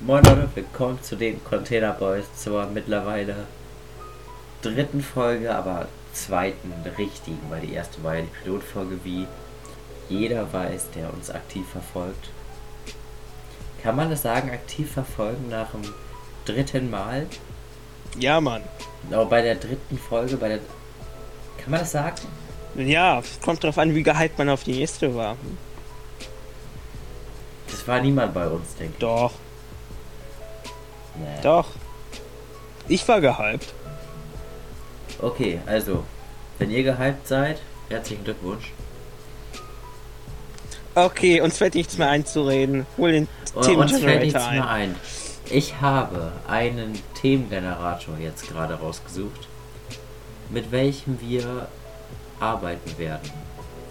Moin Leute, willkommen zu den Container Boys zur mittlerweile dritten Folge, aber zweiten richtigen, weil die erste war ja die Pilotfolge, wie jeder weiß, der uns aktiv verfolgt. Kann man das sagen, aktiv verfolgen nach dem dritten Mal? Ja, Mann. Aber bei der dritten Folge, bei der. Kann man das sagen? Ja, kommt drauf an, wie gehypt man auf die nächste war. Das war niemand bei uns, denke ich. Doch, Nee. doch. Ich war gehypt. Okay, also, wenn ihr gehypt seid, herzlichen Glückwunsch. Okay, uns fällt nichts mehr einzureden. Hol den Und uns fällt nichts Themengenerator mehr ein. ein. Ich habe einen Themengenerator jetzt gerade rausgesucht, mit welchem wir arbeiten werden.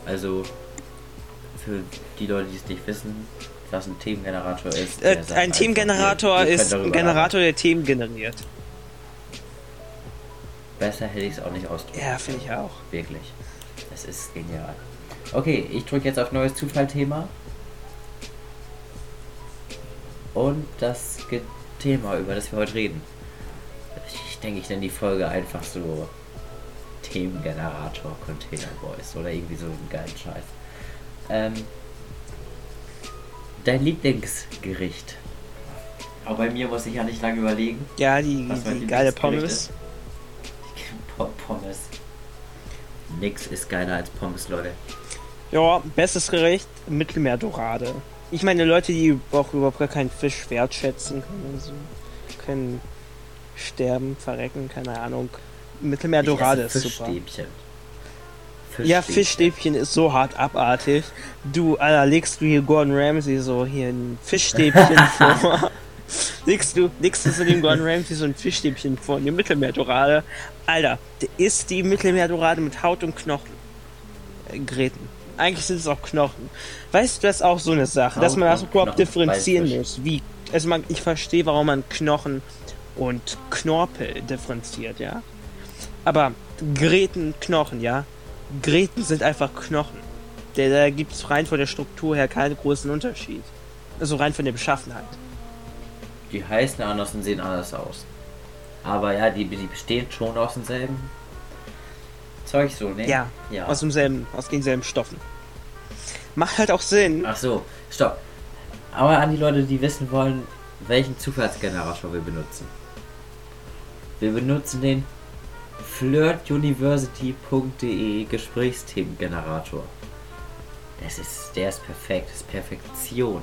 Also für die Leute, die es nicht wissen, was ein Themengenerator ist. Äh, sagt ein Themengenerator könnt ist ein Generator, der Themen generiert. Besser hätte ich es auch nicht ausdrücken. Ja, finde ich auch. Wirklich. Das ist genial. Okay, ich drücke jetzt auf neues Zufallthema. Und das Thema, über das wir heute reden. Ich denke, ich nenne die Folge einfach so Themengenerator Container Boys oder irgendwie so einen geilen Scheiß. Ähm, dein Lieblingsgericht? Auch bei mir muss ich ja nicht lange überlegen. Ja, die, Was mein die geile Pommes. Pommes. Nix ist geiler als Pommes, Leute. Ja, bestes Gericht, Mittelmeerdorade. Ich meine, Leute, die auch überhaupt gar keinen Fisch wertschätzen können, also können sterben, verrecken, keine Ahnung. Mittelmeerdorade ist super. Fischstäbchen. Ja, Fischstäbchen ist so hart abartig. Du, Alter, legst du hier Gordon Ramsay so hier ein Fischstäbchen vor. Legst du, legst du so dem Gordon Ramsay so ein Fischstäbchen vor, eine Mittelmeerdorade. Alter, der isst die Mittelmeerdorade mit Haut und Knochen. Äh, Gräten. Eigentlich sind es auch Knochen. Weißt du, das ist auch so eine Sache, dass Haut man das überhaupt Knochen, differenzieren muss. Wie? Also man, ich verstehe, warum man Knochen und Knorpel differenziert, ja. Aber Gräten, Knochen, ja. Gräten sind einfach Knochen. Da, da gibt es rein von der Struktur her keinen großen Unterschied. Also rein von der Beschaffenheit. Die heißen anders und sehen anders aus. Aber ja, die, die bestehen schon aus demselben Zeug so, ne? Ja, ja. Aus demselben, aus denselben Stoffen. Macht halt auch Sinn. Ach so, stopp. Aber an die Leute, die wissen wollen, welchen Zufallsgenerator wir benutzen. Wir benutzen den flirtuniversity.de Gesprächsthemengenerator. Das ist, der ist perfekt, das ist Perfektion.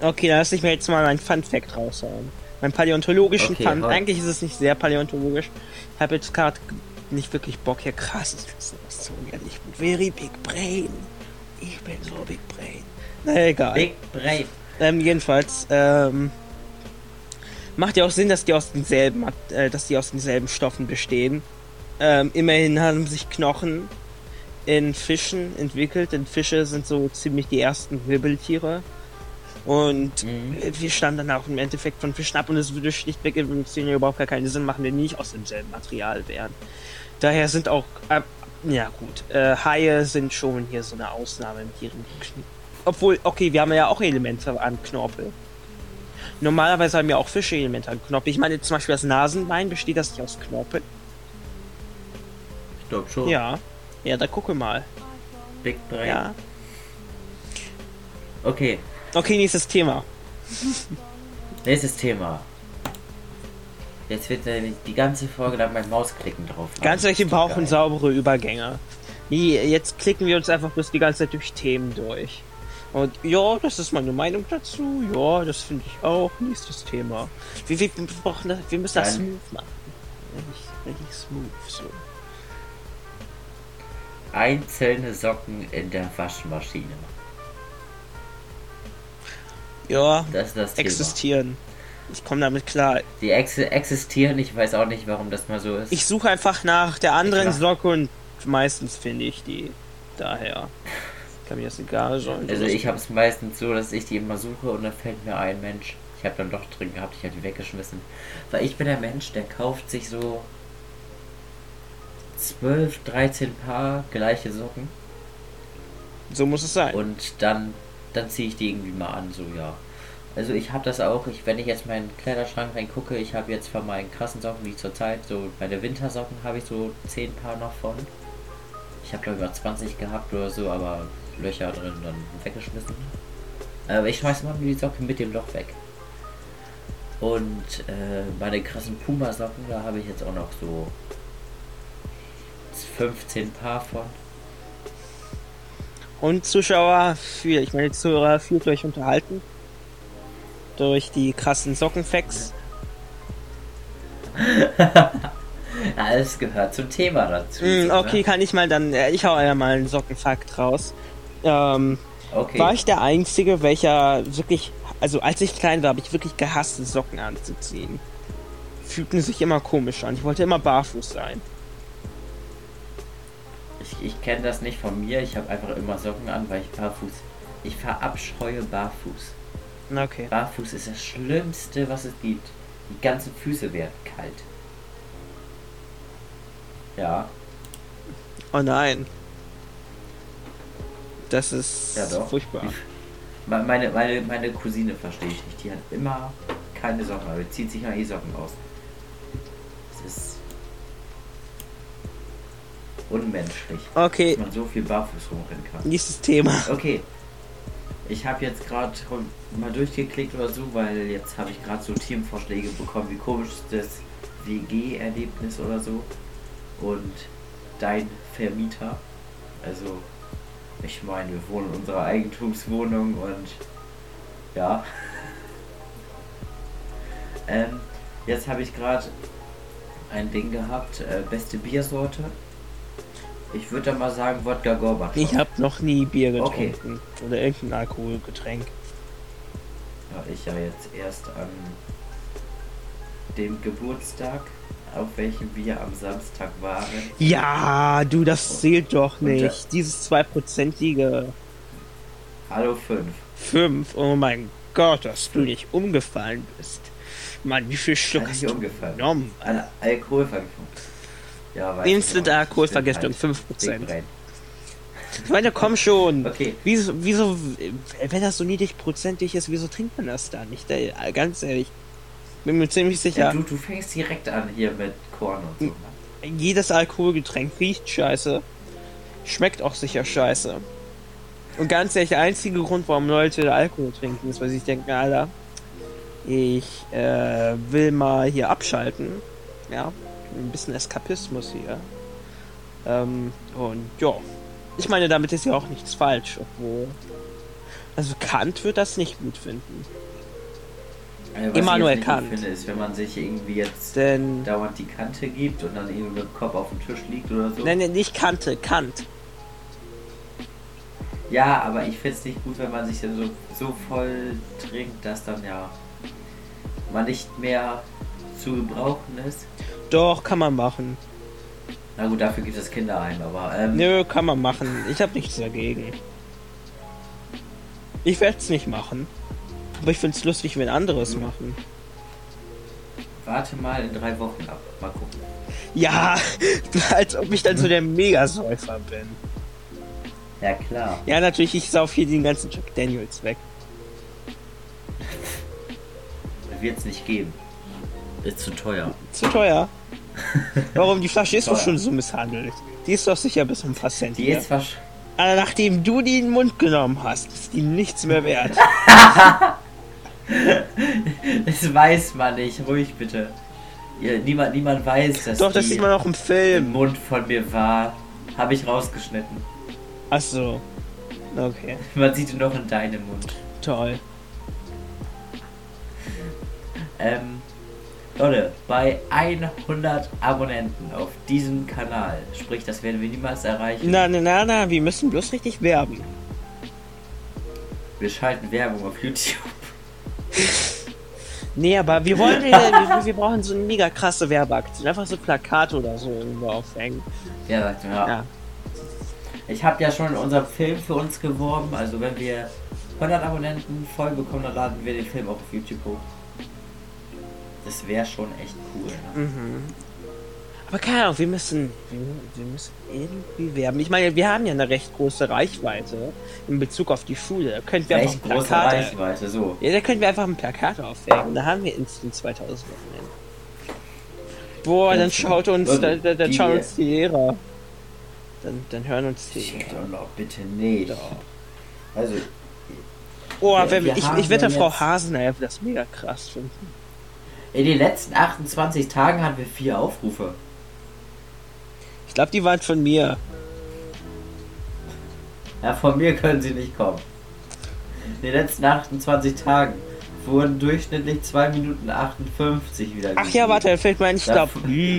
Okay, dann lass ich mir jetzt mal mein Fun Fact raushauen. Mein paläontologischen Okay, Fun. hau. Eigentlich ist es nicht sehr paläontologisch. Ich habe jetzt gerade nicht wirklich Bock, hier krasses Wissen auszuholen. Ich bin very big brain. Ich bin so big brain. Na egal. Big Brain. Ähm, jedenfalls, ähm, macht ja auch Sinn, dass die aus denselben, äh, dass die aus denselben Stoffen bestehen. Ähm, immerhin haben sich Knochen in Fischen entwickelt, denn Fische sind so ziemlich die ersten Wirbeltiere. Und Mhm. äh, wir stammen dann auch im Endeffekt von Fischen ab und es würde schlichtweg evolutionär überhaupt gar keinen Sinn machen, wenn die nicht aus demselben Material wären. Daher sind auch, äh, ja gut, äh, Haie sind schon hier so eine Ausnahme mit ihren obwohl, okay, wir haben ja auch Elemente an Knorpel. Normalerweise haben ja auch Fische Elemente an Knorpel. Ich meine zum Beispiel das Nasenbein, besteht das nicht aus Knorpel? Ich glaube schon. Ja. Ja, da gucke mal. Big Brain. Ja. Okay, Okay, nächstes Thema. nächstes Thema. Jetzt wird äh, die ganze Folge lang beim Mausklicken drauf. Ganz ehrlich, wir brauchen geil. saubere Übergänge. Jetzt klicken wir uns einfach bloß die ganze Zeit durch Themen durch. Und ja, das ist meine Meinung dazu. Ja, das finde ich auch. Nächstes Thema. Wir, wir, wir, brauchen das, wir müssen das Dann- smooth machen. Richtig, richtig smooth. So. Einzelne Socken in der Waschmaschine. Ja, Das ist das existieren. Ich komme damit klar. Die ex existieren, ich weiß auch nicht, warum das mal so ist. Ich suche einfach nach der anderen Socke und meistens finde ich die. Daher kann mir das egal sein. also ich habe es meistens so, dass ich die immer suche und dann fällt mir ein Mensch. Ich habe dann doch drin gehabt, ich habe die weggeschmissen. Weil ich bin der Mensch, der kauft sich so 12, 13 Paar gleiche Socken So muss es sein. und dann, dann ziehe ich die irgendwie mal an, so ja. Also ich habe das auch, ich, wenn ich jetzt meinen Kleiderschrank reingucke, ich habe jetzt von meinen krassen Socken, wie zurzeit, so meine Wintersocken habe ich so 10 Paar noch von. Ich habe glaube ich 20 gehabt oder so, aber Löcher drin dann weggeschmissen. Aber ich schmeiße mal die Socken mit dem Loch weg. Und äh, meine krassen Puma-Socken, da habe ich jetzt auch noch so 15 Paar von. Und Zuschauer, für, ich meine Zuhörer, fühlt euch unterhalten durch die krassen Sockenfacts. Alles gehört zum Thema dazu. Mm, okay, ne? kann ich mal dann, äh, ich hau ja mal einen Sockenfakt raus. Ähm, okay. War ich der Einzige, welcher wirklich, also als ich klein war, habe ich wirklich gehasst, Socken anzuziehen. Fühlten sich immer komisch an. Ich wollte immer barfuß sein. Ich, ich kenne das nicht von mir. Ich habe einfach immer Socken an, weil ich barfuß. Ich verabscheue barfuß. Okay. Barfuß ist das Schlimmste, was es gibt. Die ganzen Füße werden kalt. Ja. Oh nein. Das ist ja, furchtbar. Meine, meine, meine Cousine verstehe ich nicht. Die hat immer keine Socken, aber zieht sich mal eh Socken aus. Das ist unmenschlich. Okay. Dass man so viel barfuß rumrennen kann. Nächstes Thema. Okay. Ich habe jetzt gerade mal durchgeklickt oder so, weil jetzt habe ich gerade so Themenvorschläge bekommen, wie komisch das WG-Erlebnis oder so. Und dein Vermieter. Also, ich meine, wir wohnen in unserer Eigentumswohnung und ja. ähm, jetzt habe ich gerade ein Ding gehabt, äh, beste Biersorte. Ich würde dann mal sagen Wodka Gorbatschow. Ich habe noch nie Bier getrunken. Okay. Oder irgendein Alkoholgetränk. Ja, ich ja jetzt erst an dem Geburtstag, auf welchem wir am Samstag waren. Ja, du, das zählt doch nicht. Der, Dieses zweiprozentige. Hallo 5. 5? Oh mein Gott, dass du nicht umgefallen bist. Mann, wie viel Schluck hast du umgefallen? genommen? Eine Alkoholvergiftung. Ja, Instant Alkoholvergiftung, 5%. Ich meine, komm schon. Okay. Wieso, wieso, wenn das so niedrig prozentig ist, wieso trinkt man das da nicht? Ganz ehrlich. Bin mir ziemlich sicher. Ja, du, du fängst direkt an hier mit Korn und so. Ne? Jedes Alkoholgetränk riecht scheiße. Schmeckt auch sicher scheiße. Und ganz ehrlich, der einzige Grund, warum Leute Alkohol trinken, ist, weil sie denken, Alter, ich äh, will mal hier abschalten. Ja, ein bisschen Eskapismus hier. Ähm, und ja, ich meine, damit ist ja auch nichts falsch, obwohl. Also Kant wird das nicht gut finden. Also, Immanuel Kant. Ich finde, ist, wenn man sich irgendwie jetzt Denn, dauernd die Kante gibt und dann irgendwie mit dem Kopf auf dem Tisch liegt oder so. Nein, nein, nicht Kante, Kant. Ja, aber ich finde es nicht gut, wenn man sich dann so, so voll trinkt, dass dann ja man nicht mehr zu gebrauchen ist. Doch, kann man machen. Na gut, dafür gibt es Kinderheim, aber. Ähm, Nö, kann man machen. Ich habe nichts dagegen. Ich werde es nicht machen. Aber ich finde es lustig, wenn anderes mhm. machen. Warte mal in drei Wochen ab. Mal gucken. Ja, als ob ich dann so der Megasäufer bin. Ja, klar. Ja, natürlich, ich sauf hier den ganzen Jack Daniels weg. Wird es nicht geben. Ist zu teuer. Zu teuer? Warum? Die Flasche ist doch schon so misshandelt. Die ist doch sicher bis um paar Cent. Die ist wahrscheinlich. Aber nachdem du die in den Mund genommen hast, ist die nichts mehr wert. das weiß man nicht. Ruhig bitte. Ja, niemand, niemand weiß, dass Doch, das sieht man auch im Film. Im Mund von mir war. Habe ich rausgeschnitten. Ach so. Okay. Man sieht ihn noch in deinem Mund. Toll. Ähm, Leute, bei 100 Abonnenten auf diesem Kanal, sprich, das werden wir niemals erreichen. Na, na, na, na, wir müssen bloß richtig werben. Wir schalten Werbung auf YouTube. Nee, aber wir wollen, wir, wir, brauchen so eine mega krasse Werbeaktion. Einfach so Plakate oder so irgendwo aufhängen. Ja, ja. ja. Ich habe ja schon in unserem Film für uns geworben, also wenn wir 100 Abonnenten voll bekommen, dann laden wir den Film auch auf YouTube hoch. Das wäre schon echt cool. Ne? Mhm. Aber keine Ahnung, wir müssen, wir, wir, müssen irgendwie werben. Ich meine, wir haben ja eine recht große Reichweite in Bezug auf die Schule. Da könnten wir recht einfach ein Plakat, Reichweite, so. Ja, da könnten wir einfach ein Plakat aufhängen. Da haben wir instant 2000 Wochenende. Boah, dann schaut uns, Leute, dann, dann schauen uns die Lehrer. Dann, dann hören uns die Lehrer. Bitte nicht. Doch. Also. Oh, wir, wir ich, ich wette, Frau Hasenelf das mega krass finden. In den letzten 28 Tagen hatten wir vier Aufrufe. Ich glaube, die waren von mir. Ja, von mir können sie nicht kommen. In den letzten 28 Tagen wurden durchschnittlich 2 Minuten 58 wieder Ach ja, warte, fällt mir ein, ich glaube.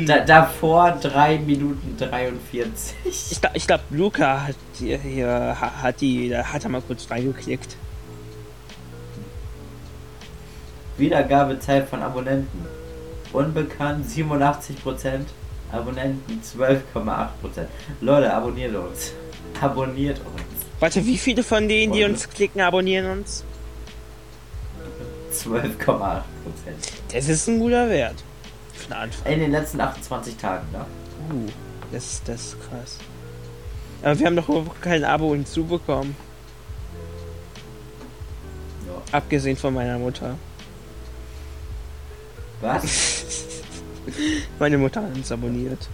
Da, davor 3 Minuten 43. Ich, ich glaube, Luca hat hier, hier hat die, da hat er mal kurz reingeklickt. Wiedergabezeit von Abonnenten. Unbekannt 87%, Abonnenten 12,8%. Leute, abonniert uns. Abonniert uns. Warte, wie viele von denen, die uns klicken, abonnieren uns? 12,8%. Das ist ein guter Wert. Für Anfang. In den letzten 28 Tagen, ne? Uh, das, das ist krass. Aber wir haben doch kein Abo hinzubekommen. Ja. Abgesehen von meiner Mutter. Was? Meine Mutter hat uns abonniert.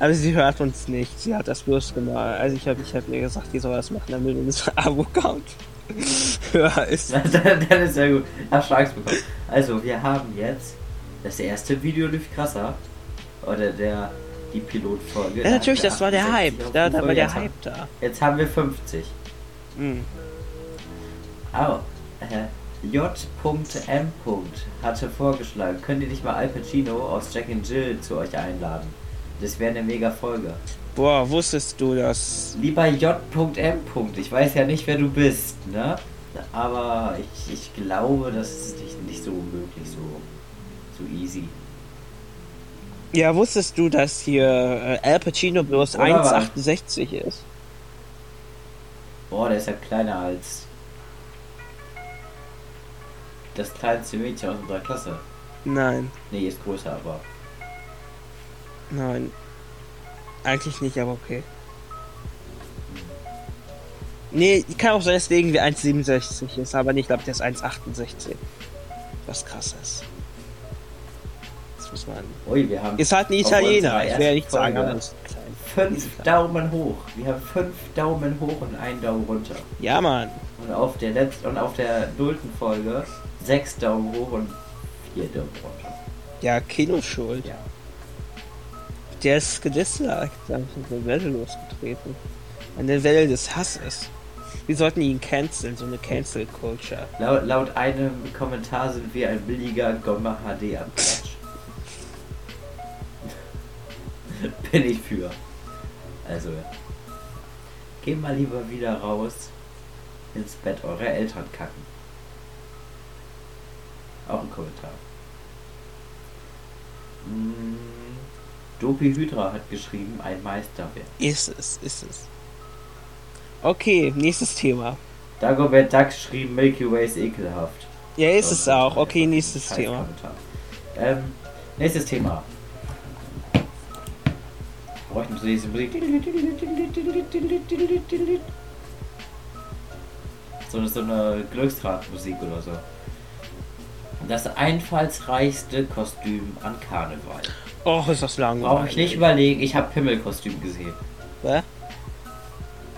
Aber sie hört uns nicht. Sie hat das bloß gemacht. Also ich habe ich hab ihr gesagt, die soll das machen, damit unser Abo-Count höher ist. dann, ist ja gut. Hast bekommen. Also wir haben jetzt das erste Video lief krasser. Oder der die Pilotfolge. Ja natürlich, das war der Hype. Da, da war der Hype da. Jetzt haben wir 50. Mhm. Oh, äh, J.M. hatte vorgeschlagen, könnt ihr nicht mal Al Pacino aus Jack and Jill zu euch einladen? Das wäre eine mega Folge. Boah, wusstest du das? Lieber J.M. Ich weiß ja nicht, wer du bist, ne? Aber ich, ich glaube, das ist nicht, nicht so möglich, so, so easy. Ja, wusstest du, dass hier äh, Al Pacino bloß 1,68 ist? Boah, der ist ja kleiner als das kleinste Mädchen aus unserer Klasse? Nein. Nee, ist größer, aber. Nein. Eigentlich nicht, aber okay. Nee, kann auch sein, dass der irgendwie 1,67 ist, aber nicht, glaube ich, der ist 1,68. Was krass ist. Das muss man. Ui, wir haben. Ist halt ein Italiener, ich werde nicht sagen, aber ist klein. Fünf Daumen hoch. Wir haben fünf Daumen hoch und einen Daumen runter. Ja, Mann. Und auf der letzten und auf der nullten Folge sechs Daumen hoch und vier Daumen runter. Ja, Kinoschuld. Ja. Der ist gedisliked, da ist eine Welle losgetreten. Eine Welle des Hasses. Wir sollten ihn canceln, so eine Cancel Culture. Laut, laut einem Kommentar sind wir ein billiger Gomma HD am Quatsch. Bin ich für. Also, geh mal lieber wieder raus ins Bett eurer Eltern kacken. Auch ein Kommentar. Hm, Dopi Hydra hat geschrieben, ein Meisterwerk. Ist es, ist es. Okay, nächstes Thema. Dagobert Duck schrieb, Milky Way ist ekelhaft. Ja, ist es auch. Okay, nächstes Thema. Ähm, nächstes Thema. Bräuchten wir diese Musik. So eine, so eine Glücksradmusik oder so. Das einfallsreichste Kostüm an Karneval. Och, ist das langweilig. Brauche ich nicht überlegen, ich habe Pimmelkostüm gesehen. Hä?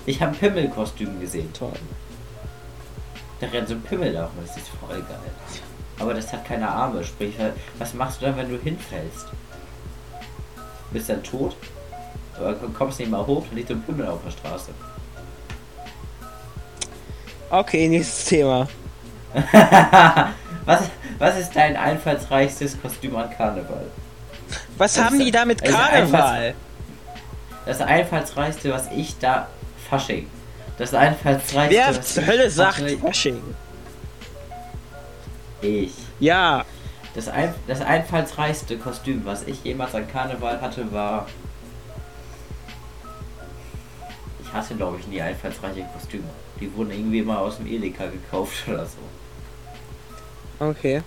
Ich habe Pimmelkostüm gesehen. Toll. Da rennt so ein Pimmel da das ist voll geil. Aber das hat keine Arme, sprich, was machst du dann, wenn du hinfällst? Bist dann tot? Aber kommst nicht mal hoch, dann liegt so ein Pimmel auf der Straße. Okay, nächstes Thema. was, was ist dein einfallsreichstes Kostüm an Karneval? Was das haben die da mit Karneval? Das einfallsreichste, was ich da. Fasching. Das einfallsreichste. Wer zur Hölle sagt Fasching? Ich. Ja. Das, ein, das einfallsreichste Kostüm, was ich jemals an Karneval hatte, war. Ich hatte, glaube ich, nie einfallsreiche Kostüme. Die wurden irgendwie mal aus dem Edeka gekauft oder so. Okay.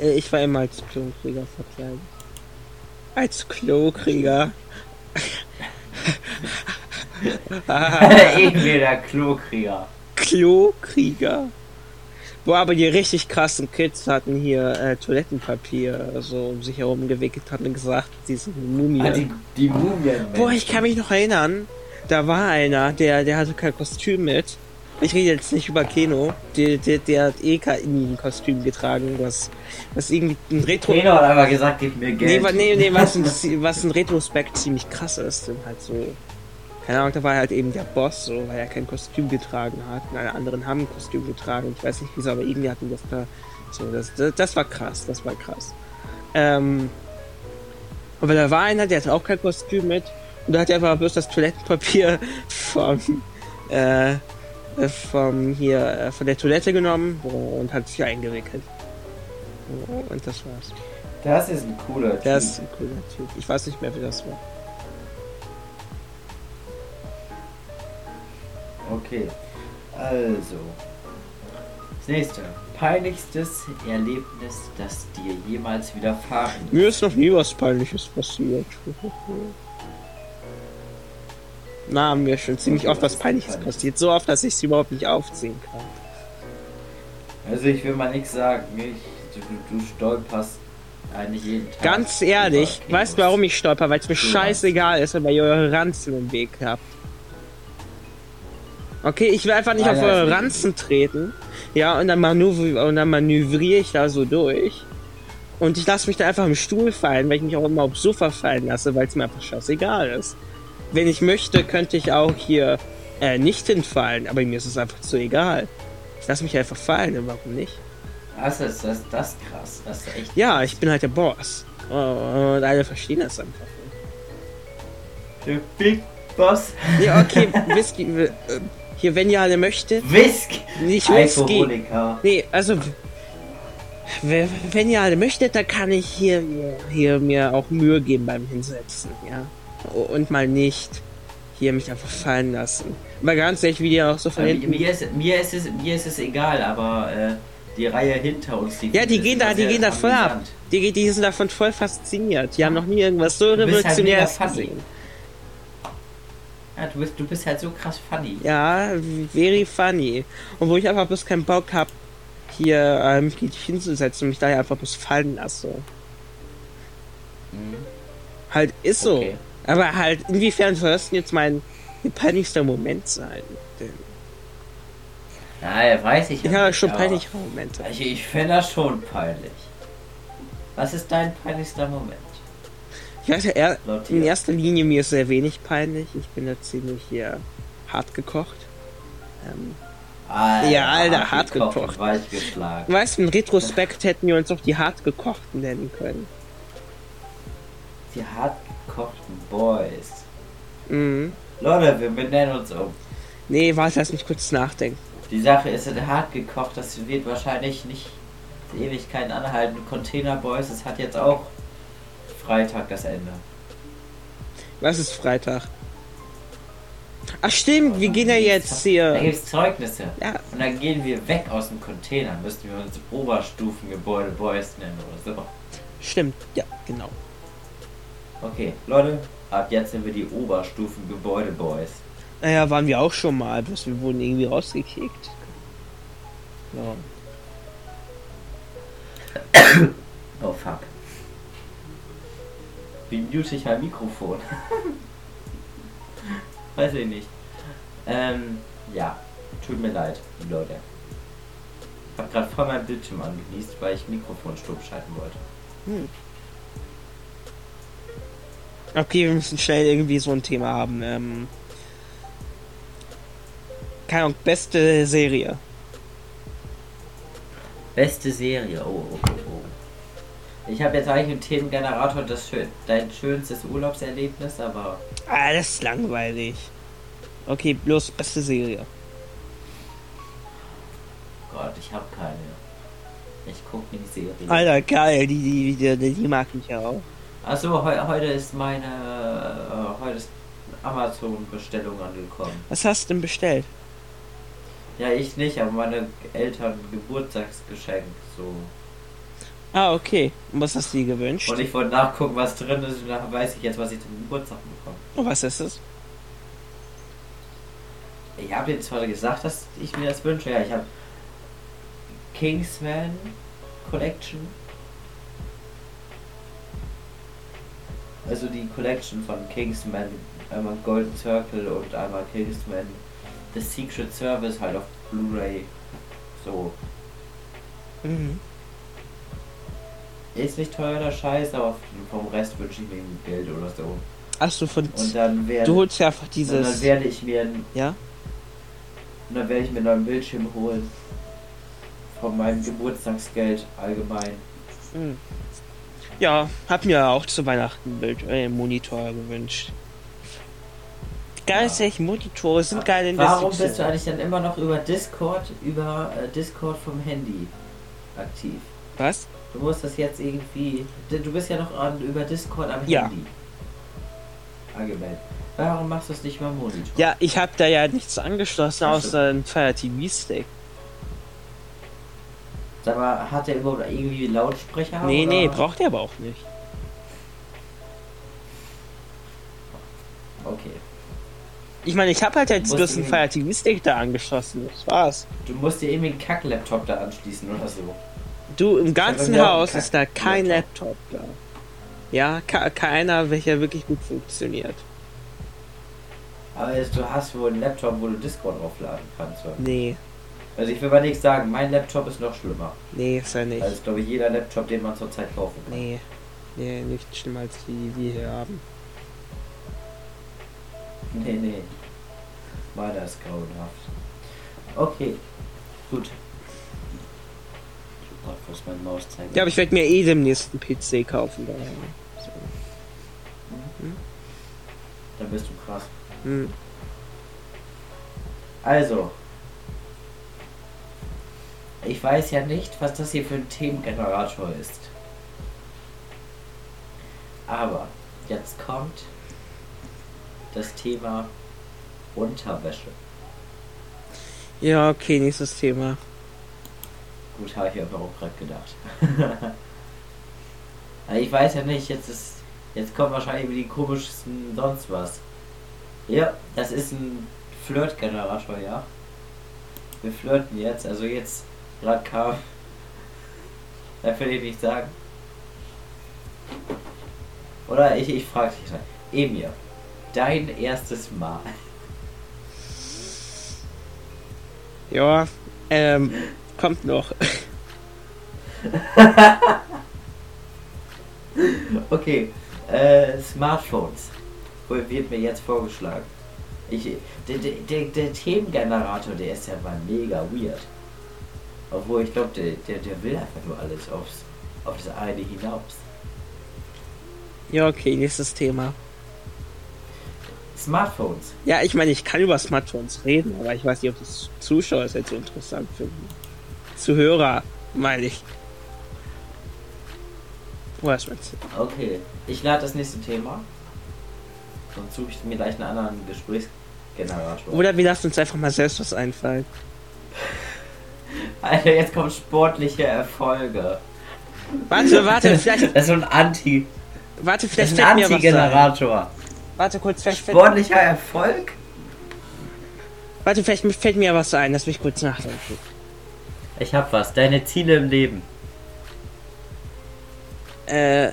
Äh, ich war immer als Klonträger verkleidet. als Klokrieger. Der Klokrieger. Klokrieger. Wo aber die richtig krassen Kids hatten hier äh, Toilettenpapier so um sich herum gewickelt hatten und gesagt, sie sind Mumien. Ah, die, die Mumien. Boah, ich kann mich noch erinnern. Da war einer, der, der hatte kein Kostüm mit. Ich rede jetzt nicht über Keno. Der, der, der hat eh kein Kostüm getragen, was, was irgendwie ein Retro. Keno hat einfach gesagt, gib mir Geld. Nee, nee, nee was, ein, was ein Retrospekt ziemlich krass ist. Und halt so keine Ahnung, da war halt eben der Boss, so, weil er kein Kostüm getragen hat. Und alle anderen haben ein Kostüm getragen. Ich weiß nicht wieso, aber irgendwie hatten das da. So, das, das, das war krass, das war krass. Ähm, aber da war einer, der hatte auch kein Kostüm mit. Und da hat er einfach bloß das Toilettenpapier vom, äh, vom hier, äh, von der Toilette genommen und hat sich eingewickelt. Und das war's. Das ist ein cooler Typ. Das ist ein cooler Typ. Ich weiß nicht mehr, wie das war. Okay. Also. Das nächste. Peinlichstes Erlebnis, das dir jemals widerfahren ist. Mir ist noch nie was Peinliches passiert. Na, mir schon ziemlich oft was Peinliches peinlich. passiert. So oft, dass ich es überhaupt nicht aufziehen kann. Also ich will mal nichts sagen. Ich, du, du stolperst eigentlich jeden Tag. Ganz ehrlich, weißt du, warum ich stolper? Weil es mir scheißegal ist, weil ihr eure Ranzen im Weg habt. Okay, ich will einfach nicht ah, auf eure Ranzen treten. Ja, und dann, manövri und dann manövriere ich da so durch. Und ich lasse mich da einfach im Stuhl fallen, weil ich mich auch immer aufs Sofa fallen lasse, weil es mir einfach scheißegal ist. Wenn ich möchte, könnte ich auch hier äh, nicht hinfallen, aber mir ist es einfach zu egal. Ich lasse mich einfach fallen, und warum nicht? Das ist das, das krass. Das ist echt ja, ich bin halt der Boss. Und alle verstehen das einfach nicht. Der Big Boss. Ja, okay, Whisky. Äh, hier, wenn ihr alle möchtet. Whisk! Nicht Whisky. Nee, also. Wenn ihr alle möchtet, dann kann ich hier, hier mir auch Mühe geben beim Hinsetzen, ja. Und mal nicht hier mich einfach fallen lassen. Aber ganz ehrlich, wie die auch so von hinten. Mir ist, mir, ist es, mir ist es egal, aber äh, die Reihe hinter uns, die Ja, die gehen da, die gehen da voll ab. Die, die sind davon voll fasziniert. Die haben noch nie irgendwas so revolutionäres halt gesehen. Ja, du bist, du bist halt so krass funny. Ja, very funny. Und wo ich einfach bloß keinen Bock habe, hier äh, mich hinzusetzen und mich daher einfach bloß fallen lasse. Mhm. Halt ist so. Aber halt, inwiefern soll das denn jetzt mein peinlichster Moment sein? Denn ja, weiß ich. Ja, ja schon peinliche Momente. Ich, ich finde das schon peinlich. Was ist dein peinlichster Moment? Ich weiß ja, er, in erster Linie mir ist sehr wenig peinlich. Ich bin da ziemlich hier hart gekocht. Ähm, Alter, ja, Alter, hart gekocht. gekocht. Weißt du, im Retrospekt hätten wir uns auch die hart gekochten nennen können. Die hart gekochten Boys. Mhm. Leute, wir benennen uns um. Nee, warte, lass mich kurz nachdenken. Die Sache ist, hart gekocht, das wird wahrscheinlich nicht Ewigkeiten anhalten. Container Boys, das hat jetzt auch Freitag das Ende. Was ist Freitag? Ach stimmt, wir gehen ja jetzt hier. Da gibt es Zeugnisse. Ja. Und dann gehen wir weg aus dem Container. Müssten wir uns Oberstufengebäude Boys nennen oder so. Stimmt, ja, genau. Okay, Leute, ab jetzt sind wir die Oberstufengebäude Boys. Naja, waren wir auch schon mal, bloß wir wurden irgendwie rausgekickt. Ja. oh fuck. Wie mute ich mein Mikrofon? Weiß ich nicht. Ähm, ja. Tut mir leid, Leute. Ich habe gerade voll mein Bildschirm angenießt, weil ich Mikrofon stumm schalten wollte. Hm. Okay, wir müssen schnell irgendwie so ein Thema haben. Ähm, keine Ahnung, beste Serie. Beste Serie, oh, oh, oh. oh. Ich habe jetzt eigentlich einen Themengenerator, das schön, dein schönstes Urlaubserlebnis, aber. Ah, das ist langweilig. Okay, bloß beste Serie. Gott, ich habe keine. Ich guck nicht Serie. Alter, geil, die, die, die, die, die mag mich ja auch. Achso, he heute ist meine. Äh, heute ist Amazon-Bestellung angekommen. Was hast du denn bestellt? Ja, ich nicht, aber meine Eltern Geburtstagsgeschenk, so Ah, okay. Und was hast du dir gewünscht? Und ich wollte nachgucken, was drin ist und dann weiß ich jetzt, was ich zum Geburtstag bekomme. Und was ist es? Ich habe jetzt zwar gesagt, dass ich mir das wünsche. Ja, ich habe Kingsman Collection. Also die Collection von Kingsman, einmal Golden Circle und einmal Kingsman The Secret Service halt auf Blu-ray. So. Mhm. Ist nicht teuer der Scheiß, aber vom Rest wünsche ich mir Geld oder so. Achso, von. Und dann werde, du holst ja einfach dieses. Und dann werde ich mir. Ja? Und dann werde ich mir einen neuen Bildschirm holen. Von meinem Geburtstagsgeld allgemein. Mhm. Ja, hab mir auch zu Weihnachten einen äh, Monitor gewünscht. Ganz ja. Monitore sind geil in Warum bist du eigentlich dann immer noch über Discord, über äh, Discord vom Handy aktiv? Was? Du musst das jetzt irgendwie. Du bist ja noch an, über Discord am ja. Handy. Allgemein. Warum machst du es nicht mal Monitor? Ja, ich habe da ja nichts angeschlossen außer ein Fire TV Stick. Mal, hat der überhaupt irgendwie Lautsprecher? Nee, oder? nee, braucht er aber auch nicht. Okay. Ich meine, ich habe halt jetzt bloß einen Fire TV Stick da angeschlossen. Das war's. Du musst dir irgendwie einen Kack-Laptop da anschließen oder so. Du, im ganzen Haus ist da kein Laptop. Laptop da. Ja, keiner, welcher wirklich gut funktioniert. Aber du hast wohl einen Laptop, wo du Discord aufladen kannst, oder? Nee. Also ich will mal nichts sagen, mein Laptop ist noch schlimmer. Nee, ist ja nicht. Das ist glaube ich jeder Laptop, den man zurzeit kaufen kann. Nee. Nee, nicht schlimmer als die, die wir hier haben. Nee, nee. Meiner ist grauenhaft. Okay. Gut. Gott, wo ist mein Maus zeigen? Ja, aber ich werde mir eh demnächst einen PC kaufen. Daher. So. Mhm. Dann bist du krass. Mhm. Also. Ich weiß ja nicht, was das hier für ein Themengenerator ist. Aber jetzt kommt das Thema Unterwäsche. Ja, okay, nächstes Thema. Gut, habe ich aber auch gerade gedacht. ich weiß ja nicht, jetzt ist. Jetzt kommt wahrscheinlich die komischsten sonst was. Ja, das ist ein Flirtgenerator, ja. Wir flirten jetzt, also jetzt gerade kam. Da will ich nicht sagen. Oder ich, ich frage dich mal. Emir, dein erstes Mal. Ja, ähm, kommt noch. okay, äh, Smartphones wird mir jetzt vorgeschlagen. Ich, der, der, der, Themengenerator, der ist ja mal mega weird. Obwohl ich glaube, der, der, der will einfach nur alles aufs, auf das eine hinaus. Ja, okay, nächstes Thema. Smartphones. Ja, ich meine, ich kann über Smartphones reden, aber ich weiß nicht, ob das Zuschauer jetzt so interessant finden. Zuhörer, meine ich. Was meinst du? Okay, ich lade das nächste Thema. Sonst suche ich mir gleich einen anderen Gesprächsgenerator. Oder wir lassen uns einfach mal selbst was einfallen. Alter, jetzt kommen sportliche Erfolge. Warte, warte, vielleicht. Das ist so ein Anti. Warte, vielleicht das ist ein Anti-Generator. Warte kurz, vielleicht Sportlicher Erfolg? Warte, vielleicht fällt mir was ein, lass mich kurz nachdenken. Ich hab was. Deine Ziele im Leben. Äh.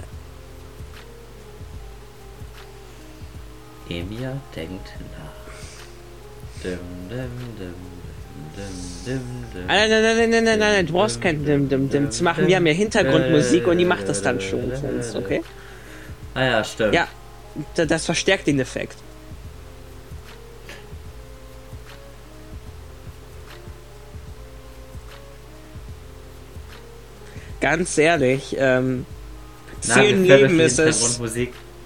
Emir denkt nach. Dim, dim, dim, Nein, nein, nein, nein, nein, nein, du brauchst kein Dim, Dim, Dim zu machen. Wir haben ja Hintergrundmusik und die macht das dann schon für uns, okay? Ah ja, stimmt. Ja, das verstärkt den Effekt. Ganz ehrlich, ähm, Ziel im Leben ist es,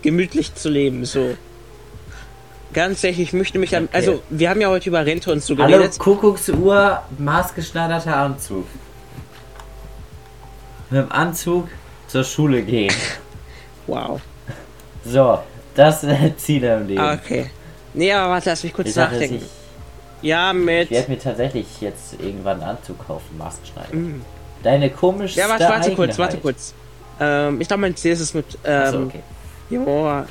gemütlich zu leben, so. Ganz ehrlich, ich möchte mich okay. Also, wir haben ja heute über Rente und so geredet. Hallo, Kuckucksuhr, maßgeschneiderter Anzug. Mit dem Anzug zur Schule gehen. wow. So, das sind Ziele im Leben. Okay. Nee, aber warte, lass mich kurz nachdenken. Ich, ja, mit. Ich werde mir tatsächlich jetzt irgendwann einen Anzug kaufen, maßgeschneidert. Mm. Deine komische. Ja, warte, warte kurz, warte kurz. Ähm, ich glaube, mein Ziel ist es mit ähm, so, okay. jo,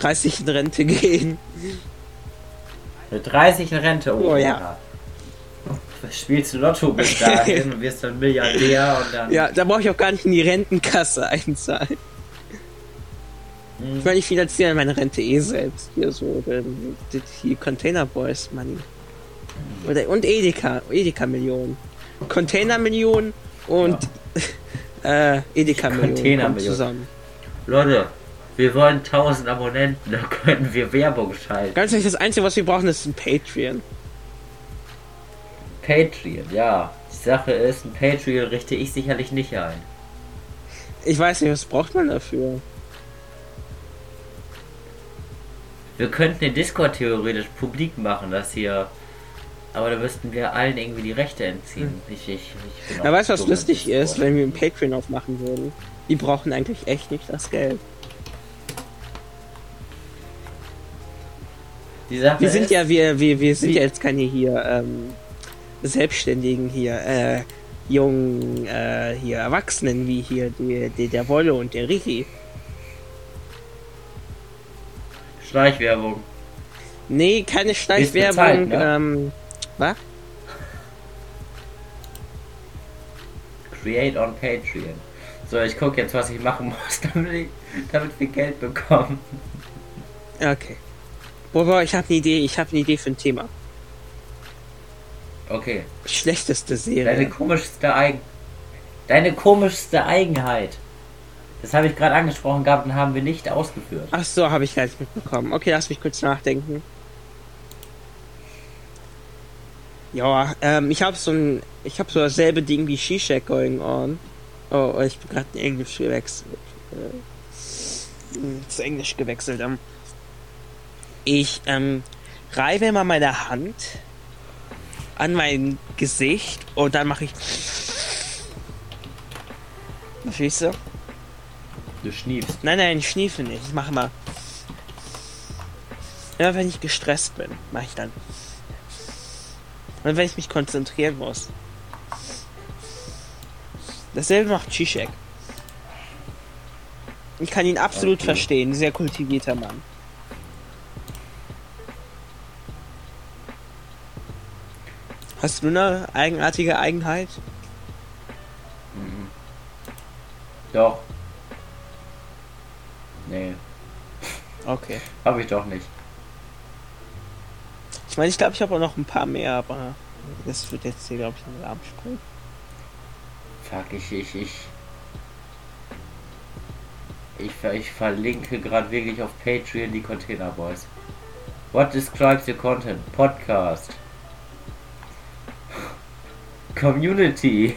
30 in Rente gehen. Mit 30 in Rente? Oh, oh ja. Spielst du Lotto bis dahin und wirst dann Milliardär und dann. Ja, da brauche ich auch gar nicht in die Rentenkasse einzahlen. Hm. Ich meine, ich finanziere meine Rente eh selbst. Hier so, die, die Container Boys Money. Oder, und Edeka, Edeka Millionen. Container Millionen und ja. äh, Edeka Millionen zusammen. Leute, wir wollen 1000 Abonnenten, da können wir Werbung schalten. Ganz ehrlich, das Einzige, was wir brauchen, ist ein Patreon. Patreon, ja. Die Sache ist, ein Patreon richte ich sicherlich nicht ein. Ich weiß nicht, was braucht man dafür? Wir könnten den Discord theoretisch publik machen, dass hier aber da müssten wir allen irgendwie die Rechte entziehen. Hm. Ich, ich, ich ja, weißt du, was lustig ist, wenn wir ein Patreon aufmachen würden? Die brauchen eigentlich echt nicht das Geld. Wir sind ist, ja, wir, wir, wir sind ja jetzt keine hier ähm, Selbstständigen hier, äh, jungen äh, hier Erwachsenen wie hier die, die, der Wolle und der Ricky. Schleichwerbung. Nee, keine Schleichwerbung. Ne? ähm, was? Create on Patreon. So, ich gucke jetzt, was ich machen muss, damit, ich, damit wir Geld bekommen. Okay. Boah, ich habe eine Idee, ich habe eine Idee für ein Thema. Okay. Schlechteste Serie. Deine komischste Eigen Deine komischste Eigenheit. Das habe ich gerade angesprochen gehabt und haben wir nicht ausgeführt. Ach so, habe ich gleich mitbekommen. Okay, lass mich kurz nachdenken. Ja, ähm, ich habe so ein, ich habe so dasselbe Ding wie Shishak going on. Oh, oh ich bin gerade in Englisch gewechselt. Äh, zu Englisch gewechselt. Ähm, ich ähm, reibe immer meine Hand an mein Gesicht und dann mache ich. Verstehst du? Du schniefst. Nein, nein, ich schniefe nicht. Ich mache mal. Immer wenn ich gestresst bin, mache ich dann. Und wenn ich mich konzentrieren muss. Dasselbe macht Zizek. Ich kann ihn absolut okay. verstehen. Sehr kultivierter Mann. Hast du eine eigenartige Eigenheit? Mhm. Doch. Nee. Okay. Hab ich doch nicht. Ich meine, ich glaube, ich habe auch noch ein paar mehr, aber das wird jetzt hier, glaube ich, in den Absprung. Fuck, ich, ich, ich. Ich, ich verlinke gerade wirklich auf Patreon die Container Boys. What describes your content? Podcast. Community.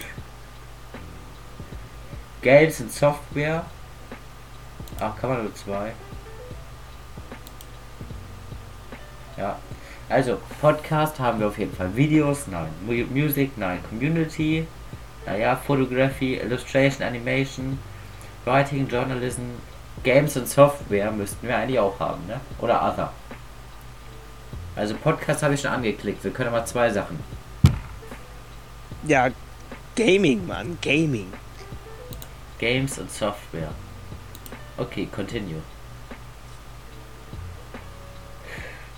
Games und Software. Ach, kann man nur zwei. Ja, also, Podcast haben wir auf jeden Fall. Videos, nein. Music, nein. Community, naja, Photography, Illustration, Animation, Writing, Journalism, Games und Software müssten wir eigentlich auch haben, ne? Oder Other. Also Podcast habe ich schon angeklickt. Wir können mal zwei Sachen. Ja, Gaming, Mann, Gaming. Games and Software. Okay, continue.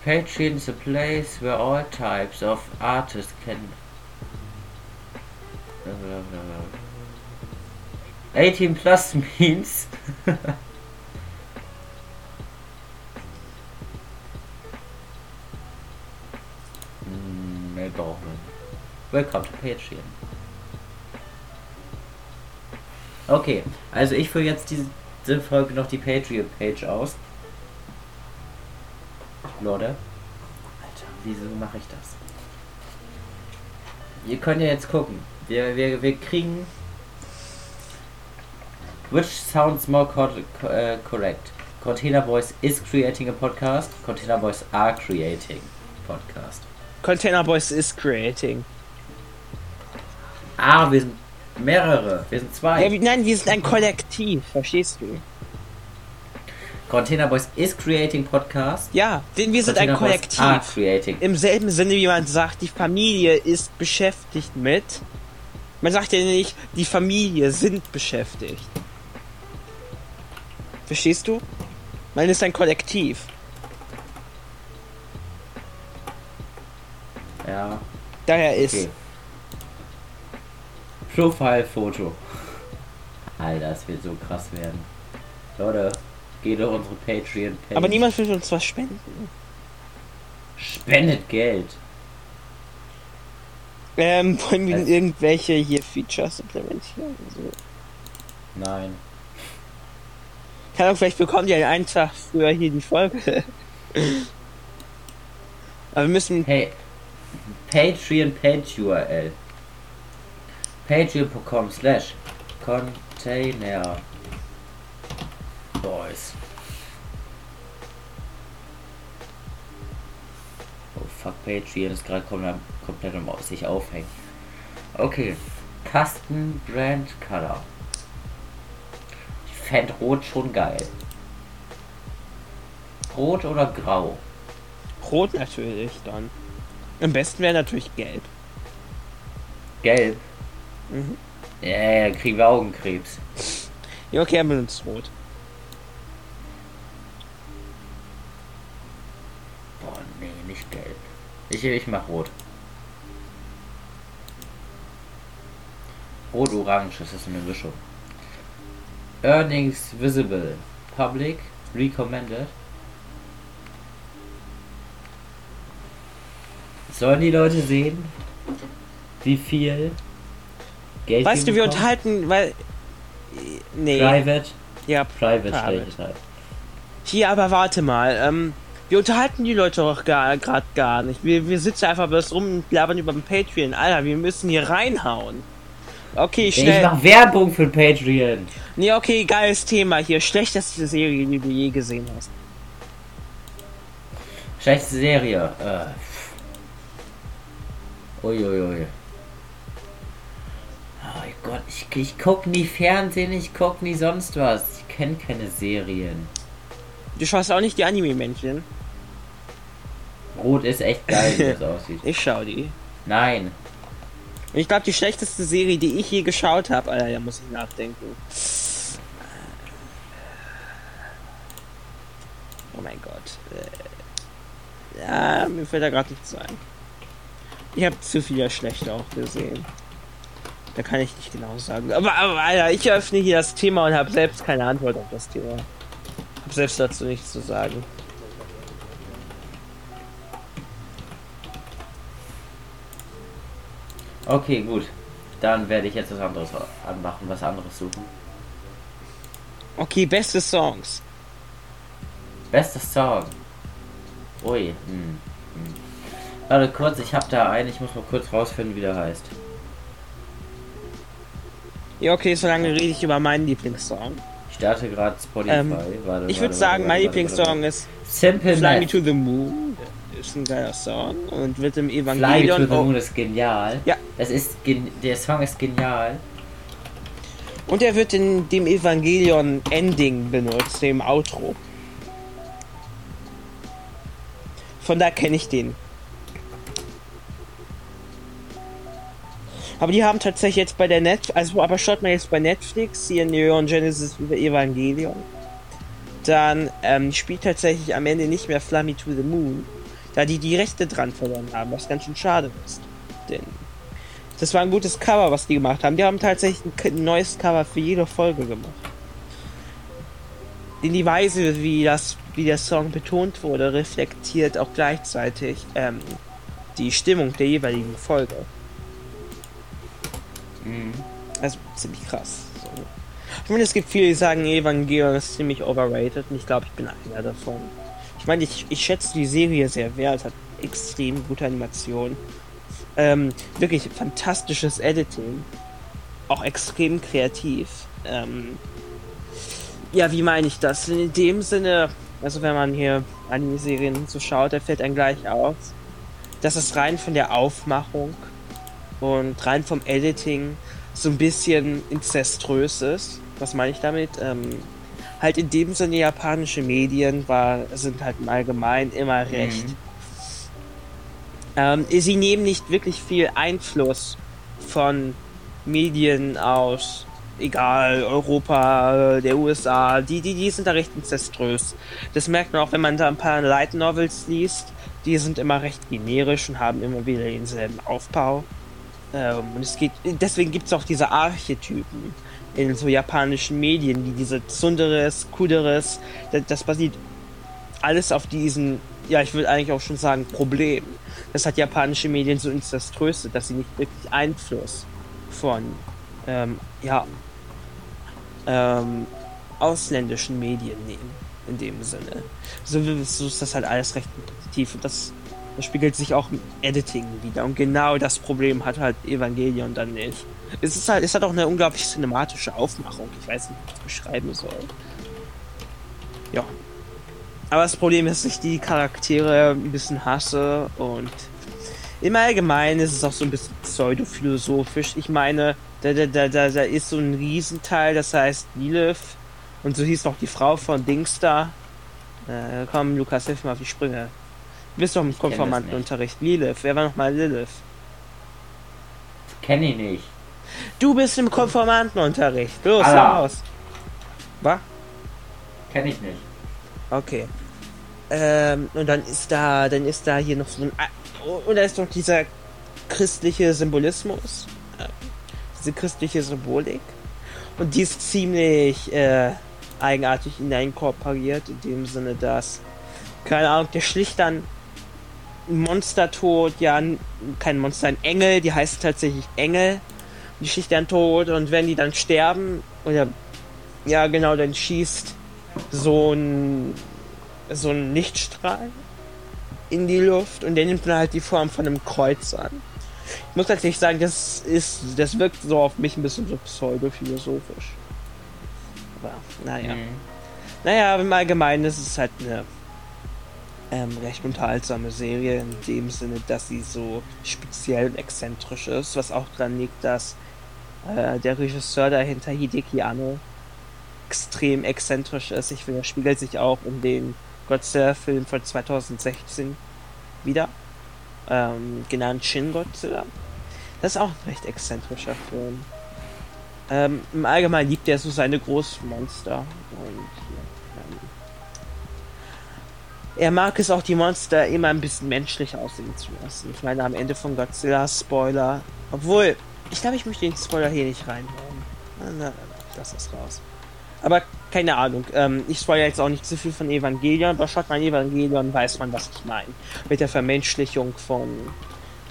Patreon is a place where all types of artists can... 18 plus means... Welcome to Patreon. Okay, also ich führe jetzt diese Folge noch die Patreon-Page aus. Leute. Alter, wieso mache ich das? Ihr könnt ja jetzt gucken. Wir, wir, wir kriegen. Which sounds more co uh, correct? Container Boys is creating a podcast. Container Boys are creating podcast. Container Boys is creating. Ah, wir sind mehrere. Wir sind zwei. Ja, nein, wir sind ein Kollektiv. Verstehst du? Container Boys is creating Podcast. Ja, denn wir sind Container ein Kollektiv. Boys are creating. Im selben Sinne, wie man sagt, die Familie ist beschäftigt mit Man sagt ja nicht, die Familie sind beschäftigt. Verstehst du? Man ist ein Kollektiv. Ja. Daher ist. Okay. Profile-Foto. Alter, das wird so krass werden. Leute, geht auf unsere Patreon-Page. Aber niemand will uns was spenden. Spendet Geld. Ähm, wollen wir also, irgendwelche hier Features implementieren? Also. Nein. Kann auch vielleicht bekommen die einen Tag früher hier die Folge. Aber wir müssen. Hey, Patreon Page URL. Patreon.com slash Container Boys. Oh fuck, Patreon ist gerade komplett um sich aufhängen. Okay. Custom Brand Color. Ich fände Rot schon geil. Rot oder Grau? Rot natürlich dann. Am besten wäre natürlich Gelb. Gelb? Mhm. Ja, yeah, kriegen wir Augenkrebs. Ja, okay, er benutzt Rot. Boah, nee, nicht Gelb. Ich, ich mach Rot. Rot-Orange, das ist eine Mischung. Earnings visible. Public. Recommended. Sollen die Leute sehen, wie viel Geld Weißt du, wir unterhalten, weil. Nee. Private? Ja, Private, Private. Halt. Hier, aber warte mal. Ähm, wir unterhalten die Leute doch gerade gar nicht. Wir, wir sitzen einfach bloß rum und labern über den Patreon. Alter, wir müssen hier reinhauen. Okay, schnell. Ich mach Werbung für Patreon. Nee, okay, geiles Thema hier. Schlechteste Serie, die du je gesehen hast. Schlechteste Serie. Äh. Uiuiui. Ui, ui. Oh Gott, ich, ich guck nie Fernsehen, ich guck nie sonst was. Ich kenne keine Serien. Du schaust auch nicht die Anime-Männchen? Rot ist echt geil, wie das aussieht. Ich schau die. Nein. Ich glaube, die schlechteste Serie, die ich je geschaut habe, Alter, da muss ich nachdenken. Oh mein Gott. Äh, ja, mir fällt da gerade nichts ein. Ich habe zu viele schlechte auch gesehen. Da kann ich nicht genau sagen. Aber, aber Alter, ich öffne hier das Thema und habe selbst keine Antwort auf das Thema. Hab selbst dazu nichts zu sagen. Okay, gut. Dann werde ich jetzt was anderes anmachen, was anderes suchen. Okay, beste Songs. Bester Song. Ui. Hm. Hm. Warte kurz, ich habe da einen. Ich muss mal kurz rausfinden, wie der heißt. Ja, okay, so lange rede ich über meinen Lieblingssong. Ich starte gerade Spotify. Ähm, warte, ich würde sagen, warte, mein Lieblingssong ist Simple Fly Me to the Moon. Ist ein geiler Song und wird im Evangelion. Fly Me to the Moon ist genial. Ja. Das ist der Song ist genial. Und er wird in dem Evangelion Ending benutzt, dem Outro. Von da kenne ich den. Aber die haben tatsächlich jetzt bei der Net, also aber schaut mal jetzt bei Netflix hier Neon Genesis Evangelion. Dann ähm, spielt tatsächlich am Ende nicht mehr Fly Me to the Moon, da die die Rechte dran verloren haben, was ganz schön schade ist. Denn das war ein gutes Cover, was die gemacht haben. Die haben tatsächlich ein neues Cover für jede Folge gemacht. In die Weise, wie das, wie der Song betont wurde, reflektiert auch gleichzeitig ähm, die Stimmung der jeweiligen Folge. Mhm. Also ziemlich krass. So. Ich meine, es gibt viele, die sagen, Evangelion ist ziemlich overrated und ich glaube, ich bin einer davon. Ich meine, ich, ich schätze die Serie sehr wert, hat extrem gute Animation. Ähm, wirklich fantastisches Editing. Auch extrem kreativ. Ähm, ja, wie meine ich das? In dem Sinne, also wenn man hier Anime-Serien so schaut, da fällt einem gleich auf, dass es rein von der Aufmachung und rein vom Editing so ein bisschen inzeströs ist. Was meine ich damit? Ähm, halt in dem Sinne japanische Medien war, sind halt im Allgemeinen immer recht. Mhm. Ähm, sie nehmen nicht wirklich viel Einfluss von Medien aus, egal, Europa, der USA, die, die, die sind da recht inzeströs. Das merkt man auch, wenn man da ein paar Light Novels liest. Die sind immer recht generisch und haben immer wieder denselben Aufbau. Ähm, und es geht, deswegen gibt es auch diese Archetypen in so japanischen Medien, wie diese Tsunderes, Kuderes, das, das basiert alles auf diesen, ja, ich würde eigentlich auch schon sagen, Problem. Das hat japanische Medien so inzeströs, dass sie nicht wirklich Einfluss von, ähm, ja, ähm, ausländischen Medien nehmen, in dem Sinne. So, so ist das halt alles recht repetitiv und das, das spiegelt sich auch im Editing wieder. Und genau das Problem hat halt Evangelion dann nicht. Es ist halt, es hat auch eine unglaublich cinematische Aufmachung. Ich weiß nicht, wie ich das beschreiben soll. Ja. Aber das Problem ist, dass ich die Charaktere ein bisschen hasse und im Allgemeinen ist es auch so ein bisschen pseudophilosophisch. Ich meine, da, da, da, da, ist so ein Riesenteil, das heißt Lilith. Und so hieß auch die Frau von Dings da. Äh, komm, Lukas, hilf mir auf die Sprünge. Du bist doch im Konformantenunterricht. Lilith, wer war nochmal Lilith? Kenn ich nicht. Du bist im Konformantenunterricht. Los, Allah. raus. Was? Kenn ich nicht. Okay. Ähm, und dann ist da, dann ist da hier noch so ein, und da ist noch dieser christliche Symbolismus, äh, diese christliche Symbolik. Und die ist ziemlich äh, eigenartig hineinkorporiert, in dem Sinne, dass, keine Ahnung, der schlicht dann Monstertod, ja, kein Monster, ein Engel, die heißt tatsächlich Engel, die schlicht dann tot und wenn die dann sterben, oder, ja, genau, dann schießt so ein, so ein Lichtstrahl in die Luft und der nimmt dann halt die Form von einem Kreuz an. Ich muss tatsächlich sagen, das ist, das wirkt so auf mich ein bisschen so pseudophilosophisch. Aber, naja. Mhm. Naja, im Allgemeinen ist es halt eine ähm, recht unterhaltsame Serie in dem Sinne, dass sie so speziell und exzentrisch ist, was auch daran liegt, dass äh, der Regisseur dahinter Hideki Anno extrem exzentrisch ist. Ich finde, er spiegelt sich auch in den Godzilla-Film von 2016 wieder, ähm, genannt Shin Godzilla. Das ist auch ein recht exzentrischer Film. Ähm, Im Allgemeinen liebt er so seine Großmonster. Und, ähm, er mag es auch, die Monster immer ein bisschen menschlich aussehen zu lassen. Ich meine, am Ende von Godzilla, Spoiler. Obwohl, ich glaube, ich möchte den Spoiler hier nicht reinhauen. Na, na, na, lass das raus. Aber keine Ahnung. Ähm, ich spoilere jetzt auch nicht zu viel von Evangelion, aber schaut mal Evangelion, weiß man, was ich meine. Mit der Vermenschlichung von,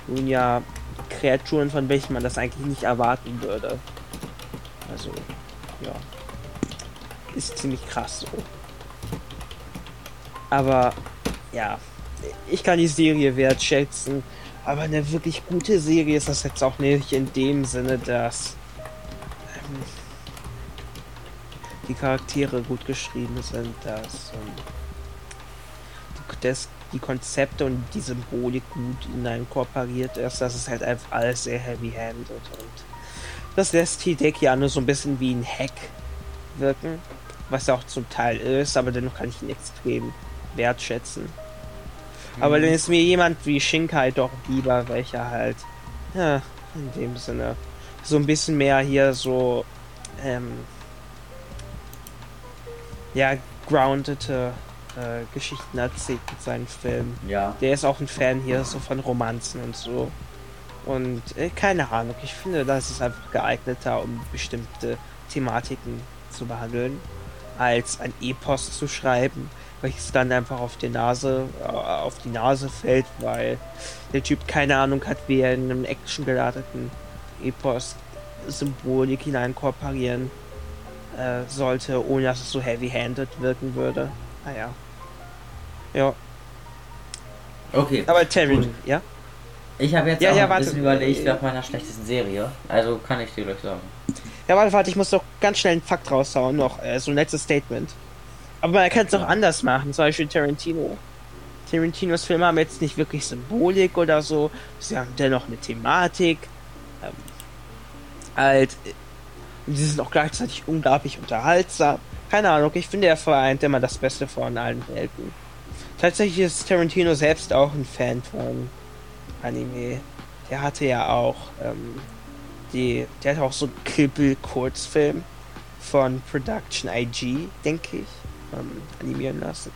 nun ja, Kreaturen, von welchen man das eigentlich nicht erwarten würde. Also, ja. Ist ziemlich krass so. Aber, ja. Ich kann die Serie wertschätzen. Aber eine wirklich gute Serie ist das jetzt auch nicht in dem Sinne, dass. Ähm, die Charaktere gut geschrieben sind, dass ähm, das, die Konzepte und die Symbolik gut inkorporiert ist, das ist halt einfach alles sehr heavy-handed und das lässt Hideki nur so ein bisschen wie ein Hack wirken, was ja auch zum Teil ist, aber dennoch kann ich ihn extrem wertschätzen. Mhm. Aber dann ist mir jemand wie Shinkai doch lieber, welcher halt, ja, in dem Sinne, so ein bisschen mehr hier so, ähm, ja, groundete äh, Geschichten erzählt mit seinen Filmen. Ja. Der ist auch ein Fan hier so von Romanzen und so. Und äh, keine Ahnung, ich finde, das ist einfach geeigneter, um bestimmte Thematiken zu behandeln, als ein Epos zu schreiben, welches dann einfach auf die Nase, äh, auf die Nase fällt, weil der Typ keine Ahnung hat, wie er in einem actiongeladeten Epos Symbolik hineinkorporieren äh, sollte, ohne dass es so heavy-handed wirken würde. Naja. Ah, ja. Okay. Aber Terry, ja? Ich habe jetzt ja, auch ja, ein warte, bisschen überlegt nach meiner schlechtesten Serie. Also kann ich dir gleich sagen. Ja, warte, warte, ich muss doch ganz schnell einen Fakt raushauen, noch äh, so ein letztes Statement. Aber man kann es ja. auch anders machen, zum Beispiel Tarantino. Tarantinos Filme haben jetzt nicht wirklich Symbolik oder so, sie haben dennoch eine Thematik. Ähm, halt, und sie sind auch gleichzeitig unglaublich unterhaltsam. Keine Ahnung, ich finde, er vereint immer das Beste von allen Welten. Tatsächlich ist Tarantino selbst auch ein Fan von Anime. Der hatte ja auch ähm, die, der hat auch so einen Kribbel-Kurzfilm von Production IG, denke ich, ähm, animieren lassen.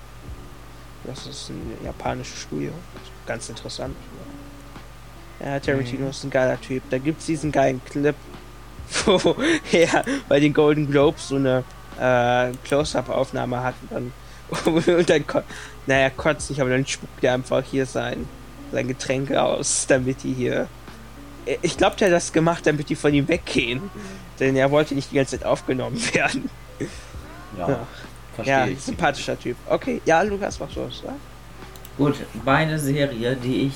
Das ist ein japanisches Studio. Ganz interessant. Ja, Tarantino mhm. ist ein geiler Typ. Da gibt es diesen geilen Clip, wo er bei den Golden Globes so eine äh, Close-Up-Aufnahme hat und dann, und dann naja, kotzt nicht, aber dann spuckt er einfach hier sein, sein Getränk aus, damit die hier. Ich glaube, der hat das gemacht, damit die von ihm weggehen. Denn er wollte nicht die ganze Zeit aufgenommen werden. Ja, ja. ja sympathischer Typ. Okay, ja, Lukas, was sollst du Gut, meine Serie, die ich,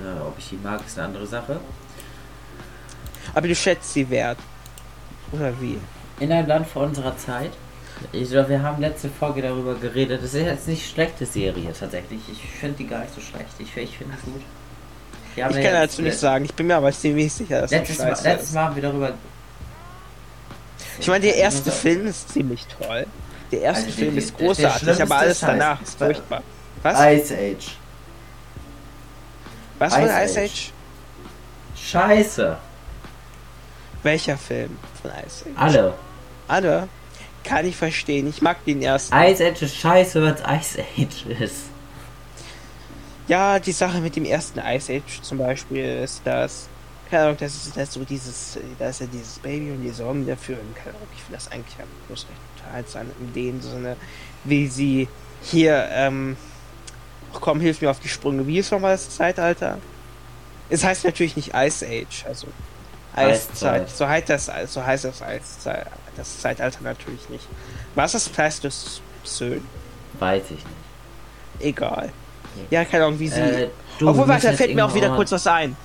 ja, ob ich die mag, ist eine andere Sache. Aber du schätzt sie wert. Oder wie? In einem Land vor unserer Zeit. Ich glaube, wir haben letzte Folge darüber geredet. Das ist jetzt nicht schlechte Serie tatsächlich. Ich finde die gar nicht so schlecht. Ich, ich finde sie gut. Ich kann dazu nicht sagen. Ich bin mir aber ziemlich sicher, dass letztes, Mal, letztes Mal haben wir darüber ich meine, der erste Film ist ziemlich toll. Der erste also Film die, ist großartig, aber alles danach ist furchtbar. Was? Ice Age. Was für Ice Age? Scheiße. Welcher Film von Ice Age? Alle. Alle? Kann ich verstehen. Ich mag den ersten. Ice Age ist scheiße, was Ice Age ist. Ja, die Sache mit dem ersten Ice Age zum Beispiel ist, dass keine Ahnung, das ist, das so dieses, da ist ja dieses Baby und die Sorgen dafür. Und keine Ahnung, ich finde das eigentlich ja bloß recht unterhaltsam in dem Sinne, wie sie hier, ähm, ach komm, hilf mir auf die Sprünge. Wie ist nochmal das Zeitalter? Es heißt natürlich nicht Ice Age, also Eiszeit. So heißt das, so heißt das Eiszeit, das Zeitalter natürlich nicht. Was ist Pleistozän? Weiß ich nicht. Egal. Ja, keine Ahnung, wie sie. Äh, Obwohl, warte, da fällt mir auch wieder kurz was ein.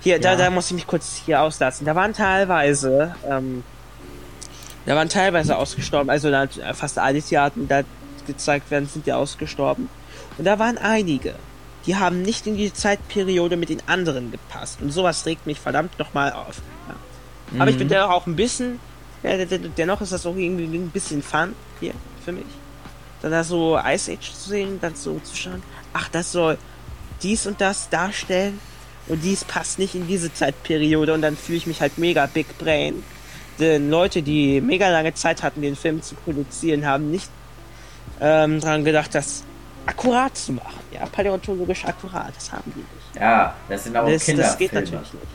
Hier, ja. da, da muss ich mich kurz hier auslassen. Da waren teilweise, ähm, da waren teilweise ausgestorben, also da, fast alle Theater, die da gezeigt werden, sind ja ausgestorben. Und da waren einige, die haben nicht in die Zeitperiode mit den anderen gepasst. Und sowas regt mich verdammt nochmal auf. Ja. Mhm. Aber ich bin mhm. dennoch auch ein bisschen, ja, dennoch ist das auch irgendwie ein bisschen Fun hier für mich. Dann da so Ice Age zu sehen, dann so zu schauen, ach, das soll dies und das darstellen und dies passt nicht in diese Zeitperiode und dann fühle ich mich halt mega Big Brain. Denn Leute, die mega lange Zeit hatten, den Film zu produzieren, haben nicht ähm, daran gedacht, das akkurat zu machen. Ja, paläontologisch akkurat, das haben die nicht. Ja, das sind auch das, Kinderfilme. Das geht natürlich nicht.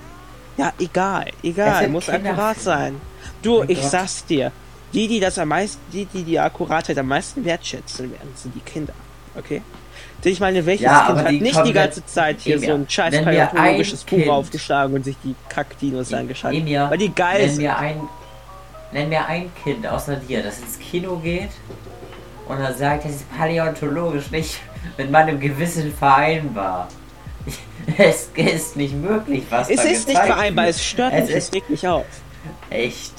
Ja, egal, egal, muss akkurat sein. Du, ich Gott. sag's dir, die, die das am meisten, die, die die Akkuratheit am meisten wertschätzen werden, sind die Kinder. Okay? Ich meine, welches ja, Kind hat nicht die ganze Zeit hier so ein scheiß paläontologisches Buch aufgeschlagen und sich die Kackdinos angeschaut? Weil die geil nenn sind. Mir ein, nenn mir ein Kind außer dir, das ins Kino geht und dann sagt, das ist paläontologisch nicht mit meinem Gewissen vereinbar. Es ist nicht möglich, was Es ist nicht vereinbar, wird. es stört es mich, es regt mich auf. Echt?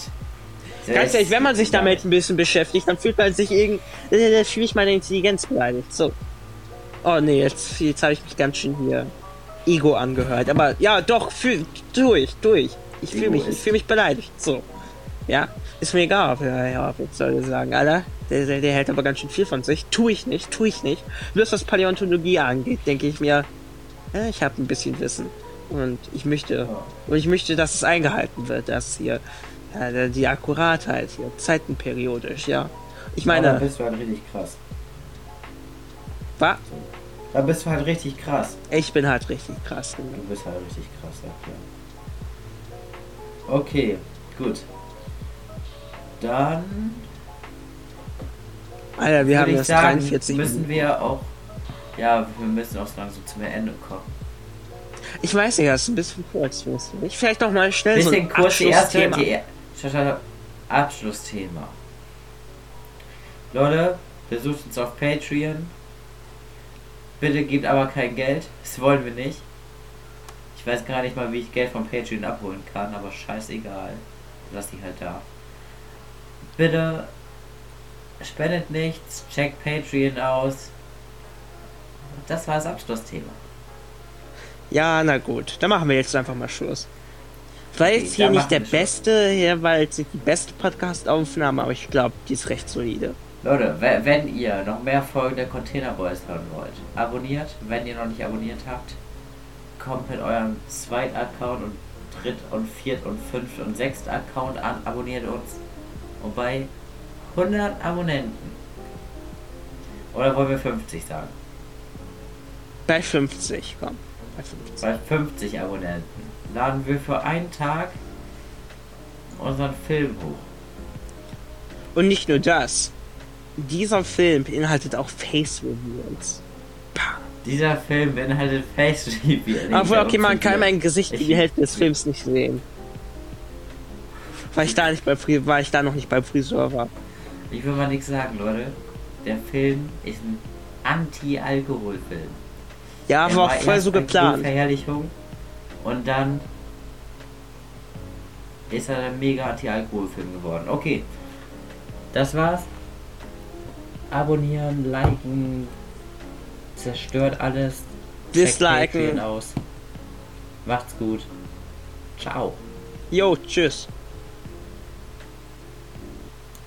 Ganz ehrlich, wenn man sich damit ein bisschen beschäftigt, dann fühlt man sich irgendwie, da fühle ich meine Intelligenz beleidigt. So. Oh nee, jetzt, jetzt habe ich mich ganz schön hier Ego angehört. Aber ja, doch, fühl, durch, durch. Ich fühle mich, ich fühle mich beleidigt. So. Ja, ist mir egal, ob er, ja, jetzt soll ich sagen, Alter, der, der, der, hält aber ganz schön viel von sich. Tu ich nicht, tu ich nicht. Bloß was Paläontologie angeht, denke ich mir, ja, ich habe ein bisschen Wissen. Und ich möchte, und ich möchte, dass es eingehalten wird, dass hier ja, die Akkuratheit hier, zeitenperiodisch, ja. Ich meine. Aber bist du halt richtig krass. Was? Da bist du halt richtig krass. Ich bin halt richtig krass. Genau. Du bist halt richtig krass, ja klar. Okay, gut. Dann. Alter, wir haben jetzt 43 müssen Minuten. wir auch. Ja, wir müssen auch langsam zum Ende kommen. Ich weiß nicht, das ist ein bisschen kurz, findest du nicht? Vielleicht noch mal schnell bisschen so ein kurz Abschlussthema. Die erste, die Abschlussthema. Leute, besucht uns auf Patreon. Bitte gebt aber kein Geld. Das wollen wir nicht. Ich weiß gar nicht mal, wie ich Geld von Patreon abholen kann, aber scheißegal. Lass die halt da. Bitte spendet nichts, checkt Patreon aus. Das war das Abschlussthema. Ja, na gut. Dann machen wir jetzt einfach mal Schluss. War jetzt okay, hier nicht der beste, hier war jetzt nicht die beste Podcast-Aufnahme, aber ich glaube, die ist recht solide. Leute, wenn ihr noch mehr Folgen der Container Boys hören wollt, abonniert. Wenn ihr noch nicht abonniert habt, kommt mit eurem zweiten Account und Dritt- und Viert- und Fünft- und Sechst Account an, abonniert uns. Und bei 100 Abonnenten. Oder wollen wir 50 sagen? Bei 50, komm. Bei 50. Bei 50 Abonnenten laden wir für einen Tag unseren Film hoch. Und nicht nur das. Dieser Film beinhaltet auch Face Reveals. Dieser Film beinhaltet Face Reveals. Obwohl, okay, man kann mein Gesicht in die Hälfte des Films nicht sehen. Weil ich da nicht bei weil ich da noch nicht bei Friseur war. Ich will mal nichts sagen, Leute. Der Film ist ein Anti-Alkohol-Film. Ja, war auch voll so geplant. Verherrlichung und dann ist er ein mega Anti-Alkohol-Film geworden. Okay, das war's. Abonnieren, liken, zerstört alles. Disliken. aus. Macht's gut. Ciao. Jo, tschüss.